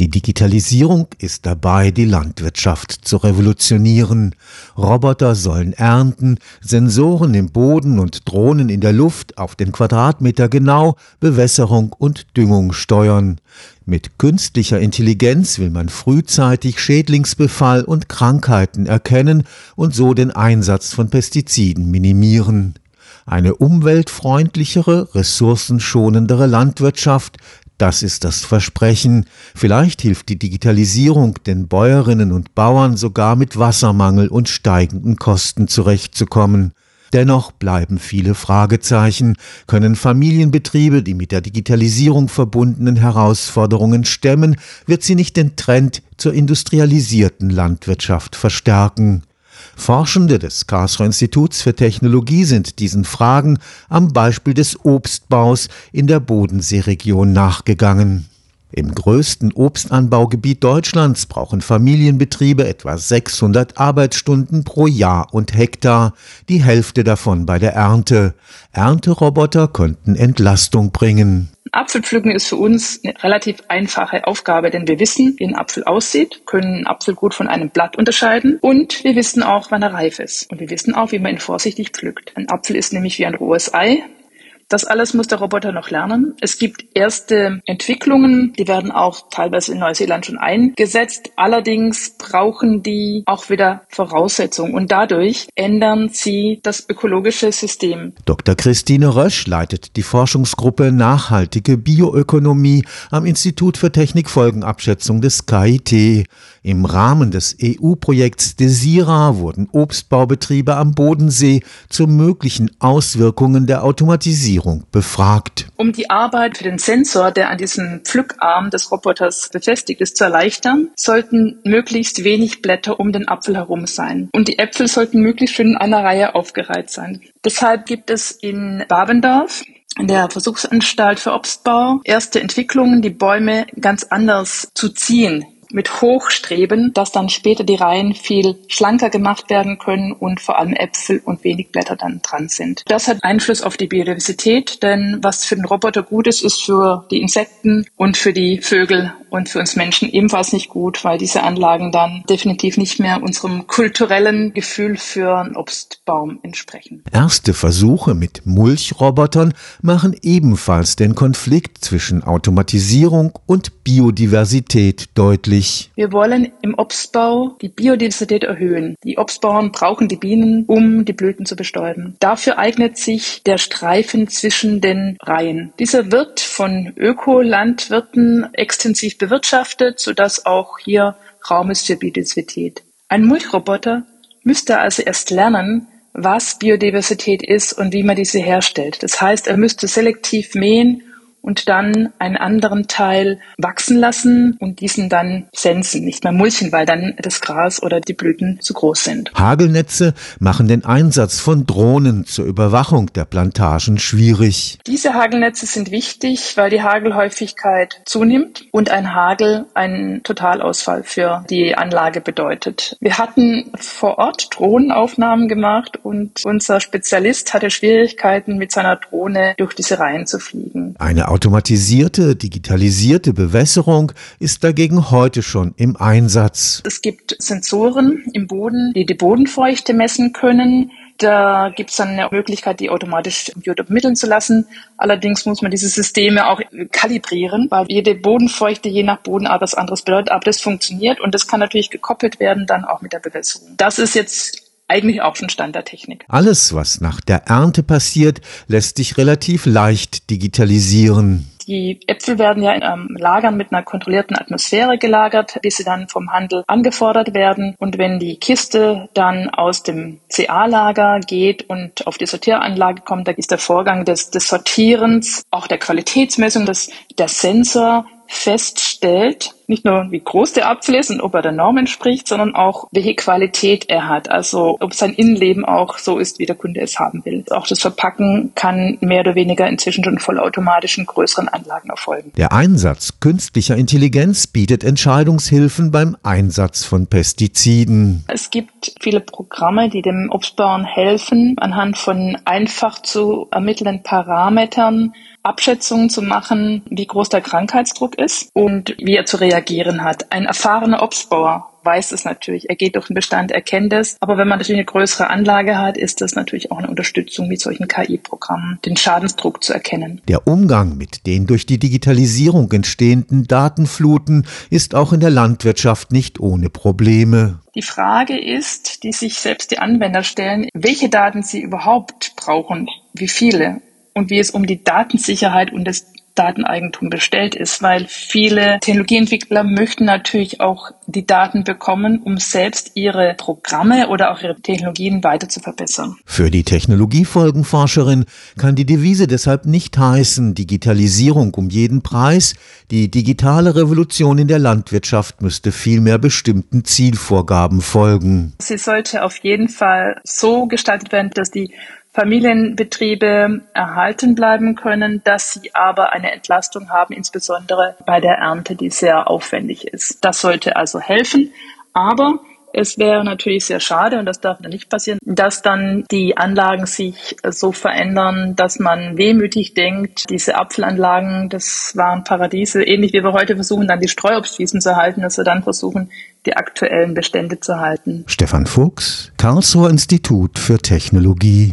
Die Digitalisierung ist dabei, die Landwirtschaft zu revolutionieren. Roboter sollen ernten, Sensoren im Boden und Drohnen in der Luft auf den Quadratmeter genau Bewässerung und Düngung steuern. Mit künstlicher Intelligenz will man frühzeitig Schädlingsbefall und Krankheiten erkennen und so den Einsatz von Pestiziden minimieren. Eine umweltfreundlichere, ressourcenschonendere Landwirtschaft das ist das Versprechen. Vielleicht hilft die Digitalisierung den Bäuerinnen und Bauern sogar mit Wassermangel und steigenden Kosten zurechtzukommen. Dennoch bleiben viele Fragezeichen. Können Familienbetriebe die mit der Digitalisierung verbundenen Herausforderungen stemmen? Wird sie nicht den Trend zur industrialisierten Landwirtschaft verstärken? Forschende des Karlsruher Instituts für Technologie sind diesen Fragen am Beispiel des Obstbaus in der Bodenseeregion nachgegangen. Im größten Obstanbaugebiet Deutschlands brauchen Familienbetriebe etwa 600 Arbeitsstunden pro Jahr und Hektar, die Hälfte davon bei der Ernte. Ernteroboter könnten Entlastung bringen. Apfelpflücken ist für uns eine relativ einfache Aufgabe, denn wir wissen, wie ein Apfel aussieht, können einen Apfel gut von einem Blatt unterscheiden und wir wissen auch, wann er reif ist. Und wir wissen auch, wie man ihn vorsichtig pflückt. Ein Apfel ist nämlich wie ein rohes Ei. Das alles muss der Roboter noch lernen. Es gibt erste Entwicklungen, die werden auch teilweise in Neuseeland schon eingesetzt. Allerdings brauchen die auch wieder Voraussetzungen und dadurch ändern sie das ökologische System. Dr. Christine Rösch leitet die Forschungsgruppe Nachhaltige Bioökonomie am Institut für Technikfolgenabschätzung des KIT. Im Rahmen des EU-Projekts Desira wurden Obstbaubetriebe am Bodensee zu möglichen Auswirkungen der Automatisierung befragt. Um die Arbeit für den Sensor, der an diesem Pflückarm des Roboters befestigt ist, zu erleichtern, sollten möglichst wenig Blätter um den Apfel herum sein. Und die Äpfel sollten möglichst schön in einer Reihe aufgereiht sein. Deshalb gibt es in Babendorf in der Versuchsanstalt für Obstbau erste Entwicklungen, die Bäume ganz anders zu ziehen mit Hochstreben, dass dann später die Reihen viel schlanker gemacht werden können und vor allem Äpfel und wenig Blätter dann dran sind. Das hat Einfluss auf die Biodiversität, denn was für den Roboter gut ist, ist für die Insekten und für die Vögel und für uns Menschen ebenfalls nicht gut, weil diese Anlagen dann definitiv nicht mehr unserem kulturellen Gefühl für einen Obstbaum entsprechen. Erste Versuche mit Mulchrobotern machen ebenfalls den Konflikt zwischen Automatisierung und Biodiversität deutlich. Wir wollen im Obstbau die Biodiversität erhöhen. Die Obstbauern brauchen die Bienen, um die Blüten zu bestäuben. Dafür eignet sich der Streifen zwischen den Reihen. Dieser wird von Ökolandwirten extensiv bewirtschaftet, sodass auch hier Raum ist für Biodiversität. Ein Mulchroboter müsste also erst lernen, was Biodiversität ist und wie man diese herstellt. Das heißt, er müsste selektiv mähen und dann einen anderen Teil wachsen lassen und diesen dann sensen, nicht mehr mulchen, weil dann das Gras oder die Blüten zu groß sind. Hagelnetze machen den Einsatz von Drohnen zur Überwachung der Plantagen schwierig. Diese Hagelnetze sind wichtig, weil die Hagelhäufigkeit zunimmt und ein Hagel einen Totalausfall für die Anlage bedeutet. Wir hatten vor Ort Drohnenaufnahmen gemacht und unser Spezialist hatte Schwierigkeiten mit seiner Drohne durch diese Reihen zu fliegen. Eine automatisierte, digitalisierte Bewässerung ist dagegen heute schon im Einsatz. Es gibt Sensoren im Boden, die die Bodenfeuchte messen können. Da gibt es dann eine Möglichkeit, die automatisch übermitteln zu lassen. Allerdings muss man diese Systeme auch kalibrieren, weil jede Bodenfeuchte je nach Bodenart was anderes bedeutet. Aber das funktioniert und das kann natürlich gekoppelt werden dann auch mit der Bewässerung. Das ist jetzt eigentlich auch schon Stand der Technik. Alles, was nach der Ernte passiert, lässt sich relativ leicht digitalisieren. Die Äpfel werden ja in ähm, Lagern mit einer kontrollierten Atmosphäre gelagert, bis sie dann vom Handel angefordert werden. Und wenn die Kiste dann aus dem CA-Lager geht und auf die Sortieranlage kommt, da ist der Vorgang des, des Sortierens, auch der Qualitätsmessung, dass der Sensor feststellt, nicht nur wie groß der Apfel ist und ob er der Norm entspricht, sondern auch welche Qualität er hat. Also ob sein Innenleben auch so ist, wie der Kunde es haben will. Auch das Verpacken kann mehr oder weniger inzwischen schon vollautomatisch in größeren Anlagen erfolgen. Der Einsatz künstlicher Intelligenz bietet Entscheidungshilfen beim Einsatz von Pestiziden. Es gibt viele Programme, die dem Obstbauern helfen, anhand von einfach zu ermittelnden Parametern Abschätzungen zu machen, wie groß der Krankheitsdruck ist und wie er zu reagieren reagieren hat. Ein erfahrener Obstbauer weiß es natürlich. Er geht durch den Bestand, er kennt es. Aber wenn man natürlich eine größere Anlage hat, ist das natürlich auch eine Unterstützung mit solchen KI-Programmen, den Schadensdruck zu erkennen. Der Umgang mit den durch die Digitalisierung entstehenden Datenfluten ist auch in der Landwirtschaft nicht ohne Probleme. Die Frage ist, die sich selbst die Anwender stellen, welche Daten sie überhaupt brauchen, wie viele und wie es um die Datensicherheit und das Dateneigentum bestellt ist, weil viele Technologieentwickler möchten natürlich auch die Daten bekommen, um selbst ihre Programme oder auch ihre Technologien weiter zu verbessern. Für die Technologiefolgenforscherin kann die Devise deshalb nicht heißen, Digitalisierung um jeden Preis. Die digitale Revolution in der Landwirtschaft müsste vielmehr bestimmten Zielvorgaben folgen. Sie sollte auf jeden Fall so gestaltet werden, dass die Familienbetriebe erhalten bleiben können, dass sie aber eine Entlastung haben, insbesondere bei der Ernte, die sehr aufwendig ist. Das sollte also helfen. Aber es wäre natürlich sehr schade, und das darf dann nicht passieren, dass dann die Anlagen sich so verändern, dass man wehmütig denkt, diese Apfelanlagen, das waren Paradiese, ähnlich wie wir heute versuchen, dann die Streuobstwiesen zu erhalten, dass wir dann versuchen, die aktuellen Bestände zu halten. Stefan Fuchs, Karlsruher Institut für Technologie.